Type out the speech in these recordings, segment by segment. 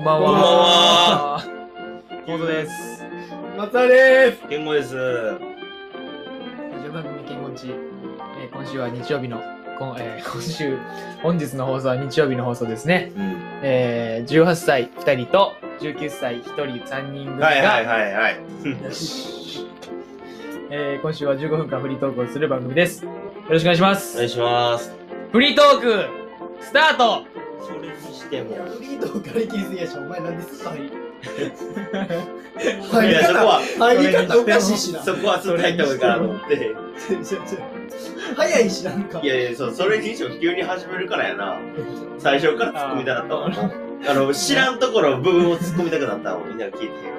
んばんこんばんは。コードです。松田です。健吾です。ラジオ番組健吾んち、えー今週は日曜日の、こんえー 今週、本日の放送は日曜日の放送ですね。うん。えー、18歳2人と19歳1人3人組が、はいはいはいはい。よしえー今週は15分間フリートークをする番組です。よろしくお願いします。お願いします。フリートーク、スタートそれにしても。フリートーク借り切りすぎやし、お前なんですかいや、そこは、入り方おかしいしな。そこはすっと入った方がいいかなと思って。ちょちょちょ早いし、なんか。いやいや、そう、それにしても急に始めるからやな。最初から突っ込みたかったわ。あの、知らんところ部分を突っ込みたくなったわ。みんなが聞いて。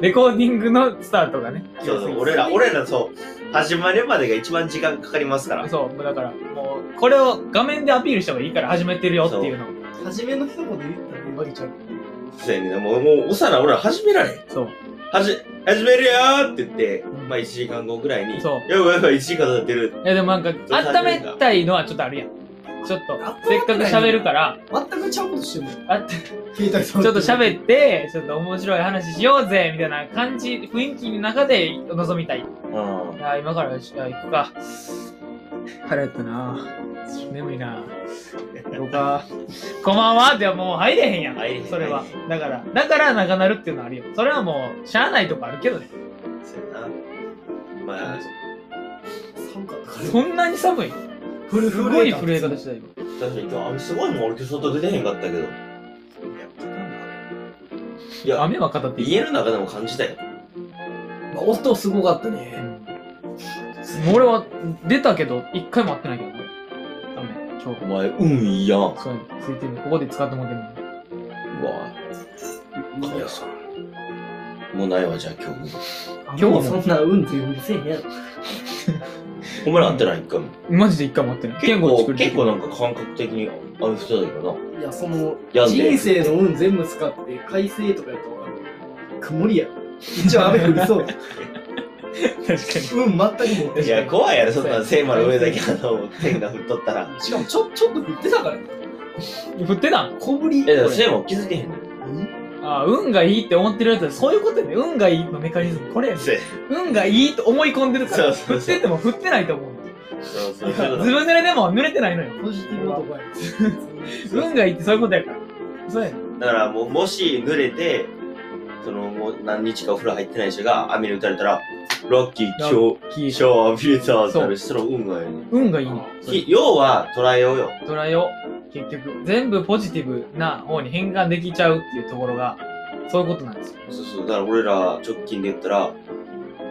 レコーディングのスタートがね。そうそう、俺ら、俺らそう、始まるまでが一番時間かかりますから。そう、もうだから、もう、これを画面でアピールした方がいいから始めてるよっていうのを。初めの一言言ったらええわけちゃう。そうやね。もう、もう、おさら俺ら始められん。そう。はじ、始めるよーって言って、まあ1時間後ぐらいに、そうやばいやばい、1時間経ってる。いやでもなんか、う温めたいのはちょっとあるやん。ちょっと、せっかく喋るから、全くちゃうことしてるもん。あって携帯ちょっと喋って、ちょっと面白い話しようぜ、みたいな感じ、雰囲気の中で臨みたい。いうん。や、今から、じゃあ行くか。腹減ったな眠いなどうか。こんばんはではもう入れへんやん。入れへんそれは。だから、だから長なるっていうのはあるよ。それはもう、しゃあないとこあるけどね。そうやな。まあ、寒かったから。そんなに寒い？すごい震え方したよ。確かに今日雨すごいもん、俺今日外出てへんかったけど。いや、雨は語っていい家の中でも感じたよ。まあ音すごかったうね。ん俺は出たけど、一回も会ってないけどね。ダメ、今日お。前、運いいやん。うわそうやねついてる。ここで使ってもらってるのに。かわいそう。もうないわ、じゃあ今日。今日もそんな運っていうせえへんやろ。ほんまに会ってない一回も。マジで一回も会ってない。結構、結構なんか感覚的に雨降ってたけどいや、その、人生の運全部使って、快晴とかやったら。曇りやろ。一応雨降りそう。確か運全く持ってな。いや、怖いやろ、そんな聖魔の上だけあの、天が降っとったら。しかもちょ、ちょっと降ってたからね。に。振ってたん？小降り。え、でも聖魔気づけへんのああ、運がいいって思ってるやつはそういうことやね。運がいいのメカニズム。これやね。そう運がいいと思い込んでるから。そうそうそう振ってても振ってないと思う。そうそうそうでも濡れてないのよ。ポジティブ男や。運がいいってそういうことやから。そうやね。だからもう、もし濡れて、その、もう何日かお風呂入ってない人が雨に打たれたら、ラッキー、今日、キーシャワー浴びれたってなるし、その運がいいね。運がいいね。き要は、捉えようよ。トライを結局全部ポジティブな方に変換できちゃうっていうところがそういうことなんですよ。そうそう。だから俺ら直近で言ったら、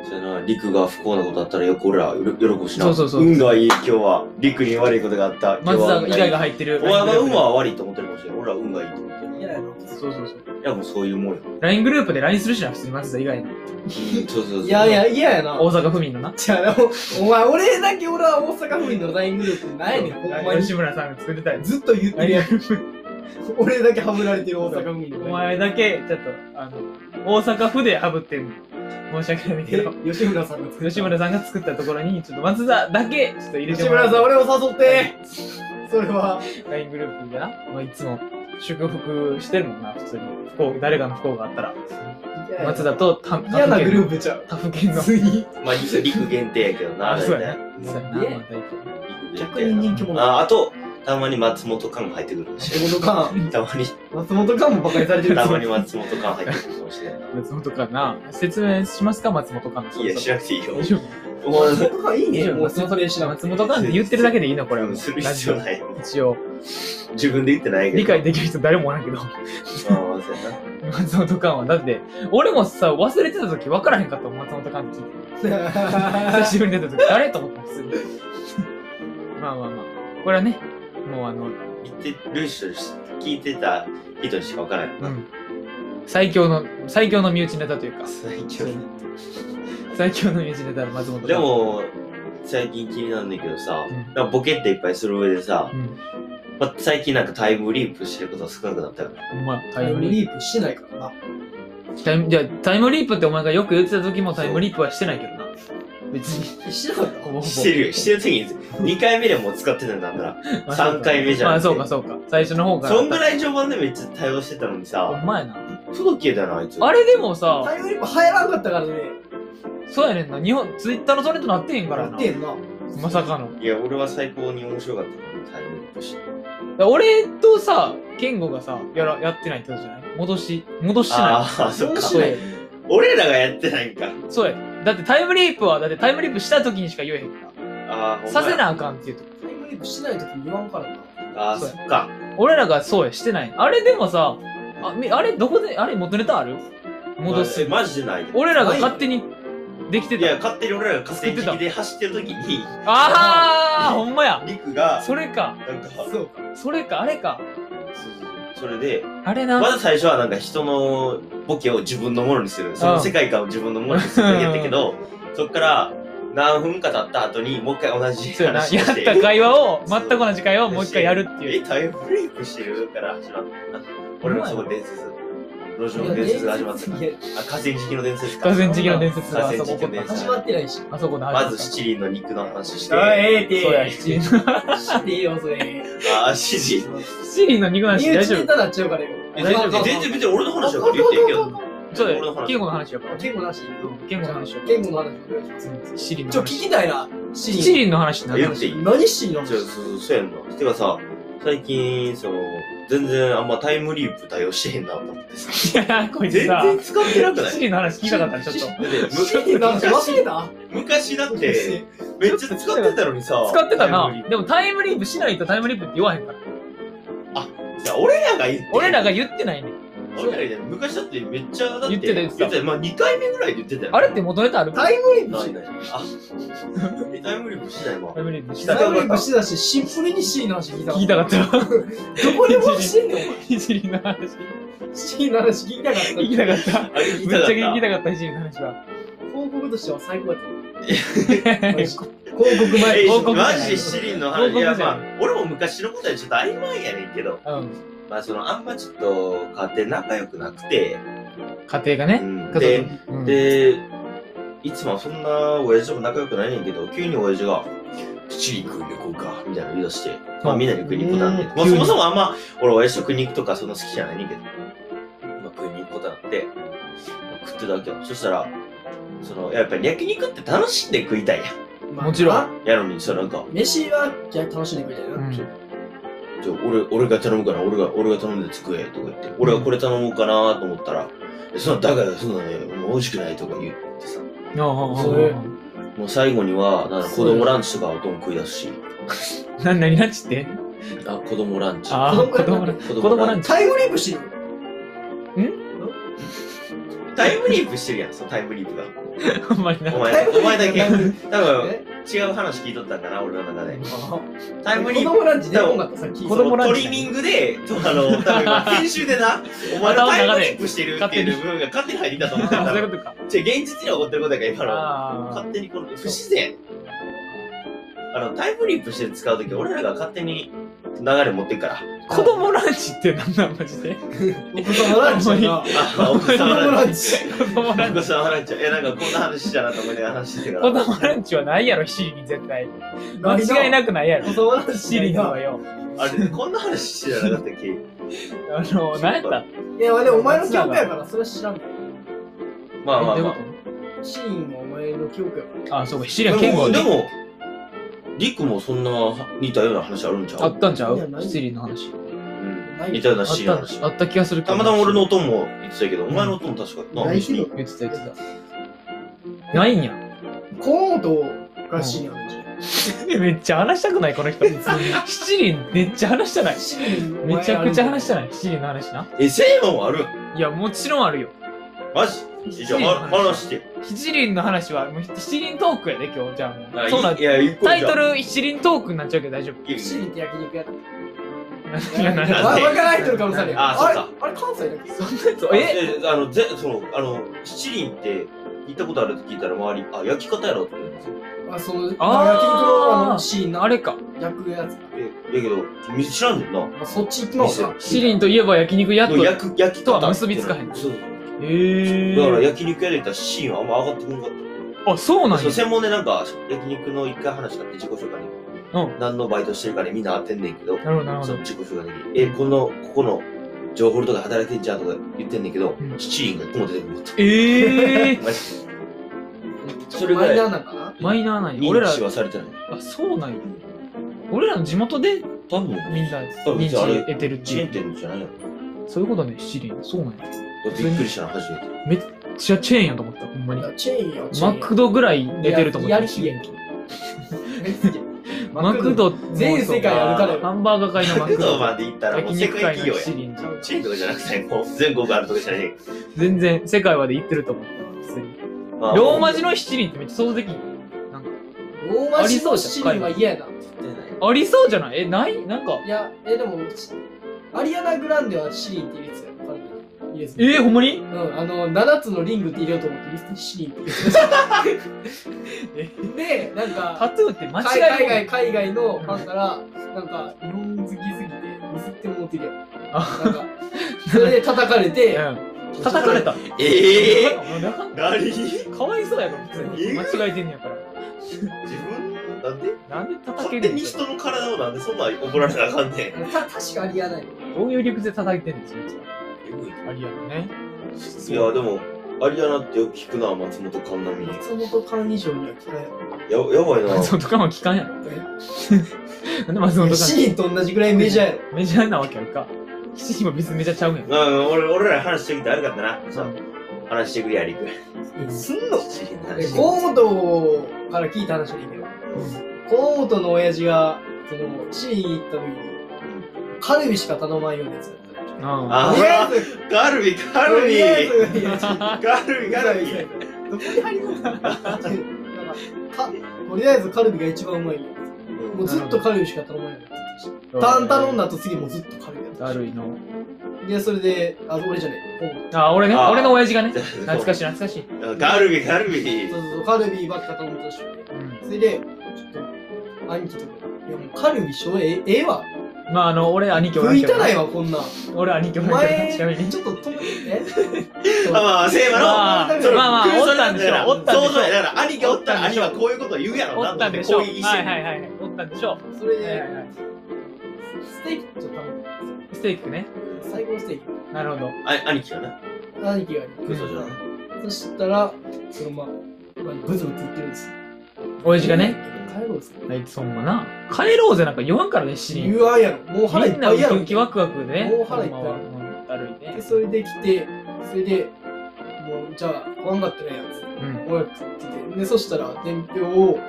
そうやな、陸が不幸なことあったらよく俺ら喜ぶしな。そうそうそう運がいい、今日は。陸に悪いことがあった。今松田日は運がいい以外が入ってる。お前が運は悪いと思ってるかもしれない。俺ら運がいいと思ってる。いやいやそうそうそう。いや、もうそういうもんよ。LINE グループで LINE するしな、普通に松田以外の。うんそうそうそう。いやいや、嫌やな。大阪府民のな。じゃあ、お前、俺だけ俺は大阪府民の LINE グループないねん、ほんまに。吉村さんが作ってたやつ。ずっと言ってるや俺だけハブられてる大阪府民のお前だけ、ちょっと、あの、大阪府でハブってんの。申し訳ないけど。え吉村さんが作る。吉村さんが作ったところに、ちょっと松田だけ、ちょっと入れてもらう。吉村さん、俺を誘ってそれは。LINE グループでな、まあ、いつも祝福してるもんな、普通に。不幸、誰かの不幸があったら。松田と他嫌なグルーープちゃう。他府県の。普通に。まあ、陸陸限定やけどな、あ、そうや大体な。そうやな、まあね逆限定に人気者。あ、あと、たまに松本感入ってくるかもしれ松本か。ない。たまに、松本かもバカにされてる。たまに松本感入ってくるかもしれない。松本かな。説明しますか、松本かの。いや、知らなくていいよ松本かいいね。大丈夫もうそれ知らん。松本かって言ってるだけでいいのこれは。する必要ないよ。一応。自分で言ってないけど。理解できる人誰もおらんけど。ああ、そうやな。松本かは。だって、俺もさ、忘れてた時分からへんかったもん、松本かって聞いて。久しぶりに出た時、誰？と思った普通に。まあまあまあ。これはね、もうあの、言ってる人し、聞いてた人にしか分からないな。うん。最強の、最強の身内ネタというか、最強だ 最強の身内ネタの松本かで、も、最近気になるんだけどさ、うんボケっていっぱいする上でさ、うん。まあ、最近なんかタイムリープしてることが少なくなったよね。ほんま、タタイムリープしてないからな。プ。タイム、じゃあタイムリープってお前がよく言ってた時もタイムリープはしてないけどな。別に。してなかったほぼほぼしてるよ。してる時に、2回目でもう使ってたんだったら。まあ三回目じゃまあそうかそうか。最初の方から。そんぐらい序盤でめっちゃ対応してたのにほさ、んまやな。届けたな、あいつ。あれでもさ、タイムリープ流行らんかったからね。そうやねんな。日本、ツイッターのトレンドなってへんからなやっ。てんな。まさかの。いや、俺は最高に面白かったから、タイムリープして。俺とさ、ケンゴがさ、やら、やってないってことじゃない？戻し、戻してない？ああ、そっか。そうや。俺らがやってないんか。そうや。だってタイムリープは、だってタイムリープした時にしか言えへんから。ああ、ほんまやさせなあかんっていうと。タイムリープしないときに言わんからな。ああ、そっか。俺らがそうや、してない。あれでもさ、あ、みあれどこで、あれ元ネタある？戻す。えマジでない。俺らが勝手にできていや、た。勝手に俺らが勝手に敵で走ってる時に、ああほんまや。リクが、それか。なんか、そうか。それか、あれか。それで、あれな。まず最初はなんか人のボケを自分のものにする。その世界観を自分のものにするだけやったけど、そっから何分か経った後にもう一回同じ。話をし。やってた会話を、全く同じ会話をもう一回やるっていえ、う。タイムリープしてるから始まったな。俺のそこ伝説。路上の伝説が始まったな。いやあ、河川敷の伝説か。河川敷の伝説始まってないし。あそこで始まず七輪の肉の話して、あ、あええって。そうや、七輪。してえよ、それ。ー、七輪。七輪の肉の話大丈夫身内ネタなっちゃうからよ。え全然、俺の話だから言ってんけど。そうだよ。俺の話ケンゴの話やから。言語なし。ケンゴの話やか言語の話お願いしちょ、聞話。きたいな。シ七輪の話ていい？何シーンのそうそうそうやんな。てかさ、最近、その、全然あんまタイムリープ対応してへんなと思ってさ。いや、こいつ全さ、然使ってなくない？七輪の話聞きたかったらちょっと。だってシーンの話忘れた？昔だって、めっちゃ使ってたのにさ。使ってたなタイムリー。プでもタイムリープしないとタイムリープって言わへんから。いや俺らが言って。俺らが言ってないねん。俺らが言って昔だってめっちゃ、だって言ってた言ってたまあ2回目ぐらいで言ってたよ。あれって元ネタある？タイムリープしない。あ、えタイムリープしないわタ。イムリープしたタイムリープしてたし、シンプルにシーンの話聞いた聞いたかった。どこでもしてんねん、お前。七輪の話。シーンの話聞きたかった。聞きたかった。あれ聞いぶっちゃ聞きたかった、七輪の話は。広告としては最高やった。広告え前。報告じゃないマジで七輪の報話。いや、まあ、俺も昔のことはちょっと曖昧やねんけど、うん。まあ、その、あんまちょっと、家庭仲良くなくて、家庭がね。うん。家で、族うん。で、いつもそんな親父とも仲良くないねんけど、急に親父が、七輪食いに行こうか、みたいなの言い出して、まあみんなで食いに行くことなんで、うん。まあそもそもあんま、俺親父と食いに行くとかそんな好きじゃないねんけど、まあ食いに行くことになって、まあ食ってたわけよ。そしたら、その、やっぱり焼肉って楽しんで食いたいやまあもちろん。ん。やのに、そのなんか、飯は楽しんでくれたよな。うんじゃあ俺、俺が頼むから、俺が、俺が頼んで作れ、とか言って、俺はこれ頼もうかなと思ったら、えそんな、だから、そんなね、もう美味しくないとか言ってさ、うんうんうんそれもう最後には、なんか子供ランチとかおとん食い出すし、な、何ランチって？あ、子供ランチ。ああ、子子供ラン供ランチ。子供ランチ。タイムリープしてるタイムリープしてるやん、そのタイムリープが。ほんまになお。前、お前だけ。多分、え？違う話聞いとったんかな、俺の中で。あタイムリープ。子供ランチ出こんかったさっき。子供ランチトリミングで、とあの、多分 編集でな、お前のタイムリープしてるっていう部分が勝手に入ってきたと思ったあそういうら、ことか。じゃ現実に起こってることやから、今の。あ勝手にこの、不自然。あの、タイムリープして使うとき、俺らが勝手に流れ持ってくから。あ。子供ランチって何なんマジで？お子様ランチやな。ランチ。子供ランお子様ランチ。え、なんかこんな話したなと思いながら話してから。供ランチはないやろ、七輪に絶対。間違いなくないやろ。子供ランチ七輪はよ。あれ、こんな話してなかったっけ？あの、何やった？いや、でもお前の記憶やから、それは知らんねん。まあまあま。シーンはお前の記憶やから。とあ、そうか、七輪健吾でも、リクもそんな似たような話あるんちゃう？あったんちゃう？いやない七輪の話。うん。似たあシーンの話った、あ。った気がするけど。たまたま俺のおとんも言ってたけど、お前のおとん確かな。ないけど言ってた言ってた。ないんや。河本がシーンあるじゃん。めっちゃ話したくないこの人。七輪めっちゃ話したない。めちゃくちゃ話したい。ない。七輪の話な。え、セーマンもある？いや、もちろんあるよ。マジ？じゃあ、は話して。七輪の話は、もう七輪トークやで、今日。じゃあもあう。そうなんいや、一個タイトル七輪トークになっちゃうけど大丈夫。いいシーンって焼肉やった。わんで？わからない人の可能性あるよ。あそっかあれ、あれ関西だっけ？そんなやつ、え？えあの、ぜ、その、あの、七輪って、行ったことあるって聞いたら周り、あ、焼き方やろって言うんですよ。あ、その、焼肉のあのシーンのあれか。焼くやつ。え、やけど、君知らんねんな。まあ、そっち行きますか。七輪といえば焼肉やっと。焼く、焼き方とは結びつかへんそう。えー。だから焼肉屋で行ったらシーンはあんま上がってこなかった。あ、そうなんや。専門でなんか焼肉の一回話があって自己紹介にうん。何のバイトしてるかでみんな当てんねんけどなるほど、なるほどその。自己紹介の時にえこのここの情報とか働いてんじゃんとか言ってんねんけど、うん七輪が一個も出てくるってええー、マジそれぐらいマイナーなんかな？マイナーなんや。俺ら、認知はされてないあ、そうなんや。俺らの地元で多分みんな多分認知あれ得てるってチェーンいう。店じゃないのそういうことね、七輪。そうなんや。びっくりしたの初めてめっちゃチェーンやと思った、ほんまにチェーンよ、チェーンよマクドぐらい出てると思った。やりすぎやんけ。マクド、全世界あるからよハンバーガー界のマクマクドまド。で行ったらも焼う世肉界企業や七輪じゃん。チェーンとかじゃなくてもう全国あるとかじゃない全然世界まで行ってると思った。普通に。まあローマ字の七輪ってめっちゃ想像できん。なんか、ローマ字の七輪は嫌やな。ありそうじゃない？え、ない？なんか、いや、え、でも、しアリアナ・グランデは七輪って入れてたよ。えー、ほんまに？うん、あの、7つのリングって入れようと思って、リストに七輪って入れてた。で、なんタか、トゥーって間海違い海外、海外のファンから、なんか、日本好きすぎて、ミスってもうてるやん。あなんか、それで叩かれて、うん。叩かれた。ええー、何？かわいそうやろ、普通に。え間違えてんねやから。自分なんでなんで叩け勝手に人の体をなんでそんな怒られなあかんねんた確かアリアナよ。どういう理屈で叩いてんですよ、えぐいありやろね。いやでもアリアナってよく聞くな松本環奈美。松本寛以上には聞かない。よ。ややばいな。松本かは聞かんやろ。なんで松本か七輪と同じぐらいメジャーや。ろ。メジャーなわけあるか。七人も別にメジャーちゃうやん。うん俺俺ら話してきて悪かったな。そう話してくれやりくすんの？河本から聞いた話でいいけど、河本の親父が、その、七輪行った時に、カルビしか頼まんようなやつだった。らああとりあえず、カルビカルビカルビカルビどこに入るのなんか、かとりあえずカルビが一番うまいよ。もうずっとカルビしか頼まなってたし。タン頼んだと次もずっとカルビやっただるいの。で、それで、あ、俺じゃない、河本。あ、俺ね、あ俺の親父がね。懐懐かしい、懐かしい。カルビカルビそうそうそう、カルビばっか頼んだし。うんそれで、ちょっと、兄貴とか、いやもうカルビしょええええわ。まあ、あの、俺兄貴おら食いんけどたないわ、こんなん。俺兄貴おおらんけど前、ちなみに。ちょっと止めて、えあまあセーマのまあ、まあそのまあ、おったんでしょ。おったんでしょそうそう。だから兄がおったら兄はこういうことを言うやろおなったんでしょ。はい攻撃してはいはいはい。おったんでしょ。それではいはい、はいステーキちょっと頼んだんですステーキね。よ。最高のステーキ。なるほど。あ兄貴はな兄貴がクソじゃんそしたら、そのまあ、まあ、ブツブツ言ってるんですよ。親父がね。。帰ろうですよ。あいつそんまな。帰ろうぜなんか言わんからね、七輪。言わんやろ。もう腹いっぱいやろ。キウキワクワクでね。もう腹いっぱいほんまはうんだるいねで、。それで来て、それで、もう、じゃあ、怖がってないやつ。うん。親食ってて。で、そしたら、伝票を、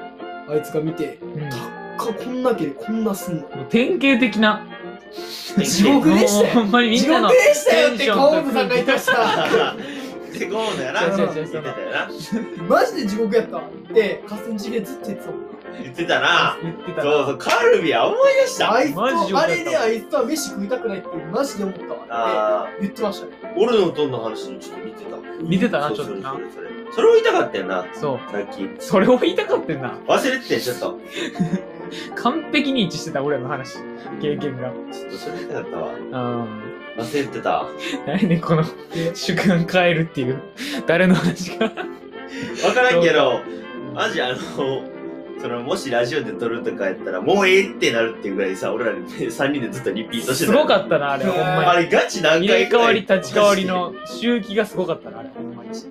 あいつが見て、うんか、こんだけでこんなすんの。もう典型的な。地獄でしたよ ほんまにみんなの地獄。でしたよって、テンションと河本さんが言ってました。ってこうだよな。違う違う違う言ってたよな。マジで地獄やった。って、河川敷でずっと言ってたもん。言ってたな。言ってたそうそうカルビは思い出した。あいつマジ地獄と、あやった。れであいつとは飯食いたくないってマジで思ったわ。ってあ言ってましたね。ー俺のどんな話にちょっと似てた。見てたな、そうちょっとな。そ。れそれそれを言いたかったよな。そう。さっきそれを言いたかってんな。忘れててちょっと完璧に一致してた、俺らの話。経験が。ちょっとそれ言いたかったわうん。忘れてた何ね、この、主観変えるっていう、誰の話か。分からんけどマジあのそのもしラジオで撮るとかやったらもうええってなるっていうぐらいさ俺らで3人でずっとリピートしてすたごかったな、あれ、ほんあまに。れガチ何入れ替わり立ち替わりの周期がすごかったな、あれ。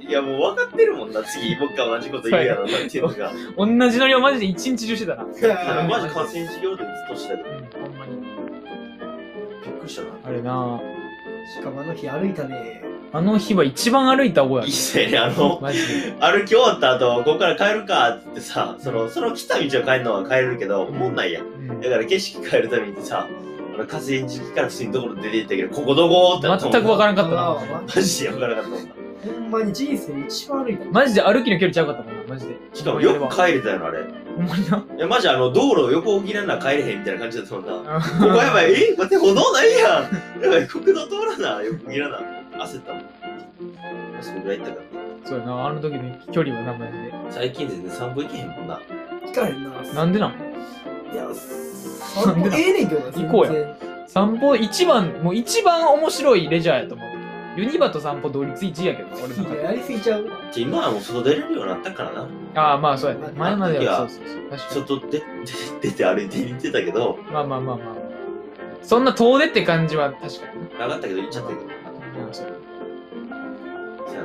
いやもう分かってるもんな次。僕が同じこと言うやろなっていうのが。同じノリをマジで一日中してたな。あのマジ河川敷用でずっとしてたけどうん、ほんまに。びっくりしたな。あれな。しかもあの日歩いたね。あの日は一番歩いた覚えあるいいっ。すねあの。歩き終わった後ここから帰るかって言ってさそのその来た道を帰るのは帰れるけどもんないやだから景色変えるためにさあの河川敷から普通にどころ出て行ったけどここどこって全く分からんかったあな。マジで分からなかったもんなほんまに人生で一番歩いた。マジで歩きの距離ちゃうかったもんな、マジで。しかもよく帰れたよなあれほんまにな。いやマジあの道路を横切らな帰れへんみたいな感じだったもんなあここやばいえ待って歩道ないやんやばい国道通らな横切らな焦ったもんそこぐらい行ったからそうやな、あの時の距離はな、マジで。最近全然散歩行けへんもんな行かへんな。なんでなん？いや、散歩ええねんけどな。行こうや散歩一番、もう一番面白いレジャーやと思う。ユニバと散歩同率1位やけど、俺の中で。いややりすぎちゃう？じゃ今はもう外出れるようになったからな。ああ、まあそうやね。前まではそうそうそう。確かに。外出出て歩いて行ってたけど、まあまあまあまあ。そんな遠出って感じは確かにね。なかったけど行っちゃったけど。うんそうじゃあ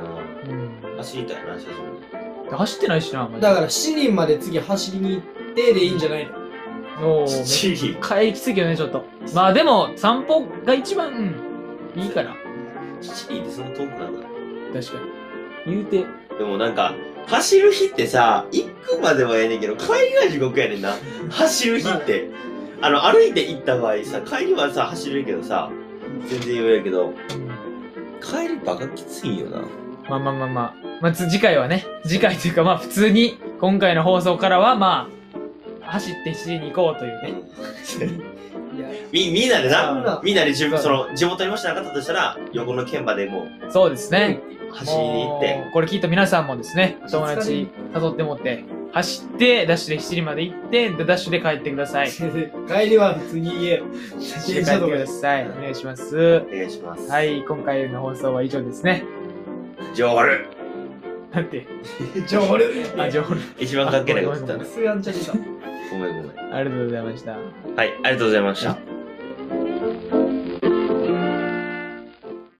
うんな、走りたいな、久しぶりに。走ってないしな、マジでだから7人まで次走りに行ってでいいんじゃないの？おーチリ。帰りきついけどね、ちょっと。まあでも、散歩が一番、うん、いいから。チリってそんな遠くなんだ。確かに。言うて。でもなんか、走る日ってさ、行くまではええねんけど、帰りが地獄やねんな。走る日って。あの、歩いて行った場合さ、帰りはさ、走れるけどさ、全然余裕やけど、帰りバカきついよな。まあまあまあまあ。まあ、つ次回はね、次回というかまあ普通に、今回の放送からはまあ、走って7時に行こうというね。み、みんなでなな、みんなで自分、その、地元にもしなかったとしたら、横の県までもう、そうですね。走りに行って、これ聞いた皆さんもですね、友達誘ってもって、走って、ダッシュで7時まで行って、でダッシュで帰ってください。帰りは普通に言えよ。帰ってください。お願いします。お願いします。はい、今回の放送は以上ですね。ジョールなんて、ジョールあ、情報一番かっけないこと言ったな。すがんちゃんにさ。ごめんごめん。ありがとうございました。はい、ありがとうございました。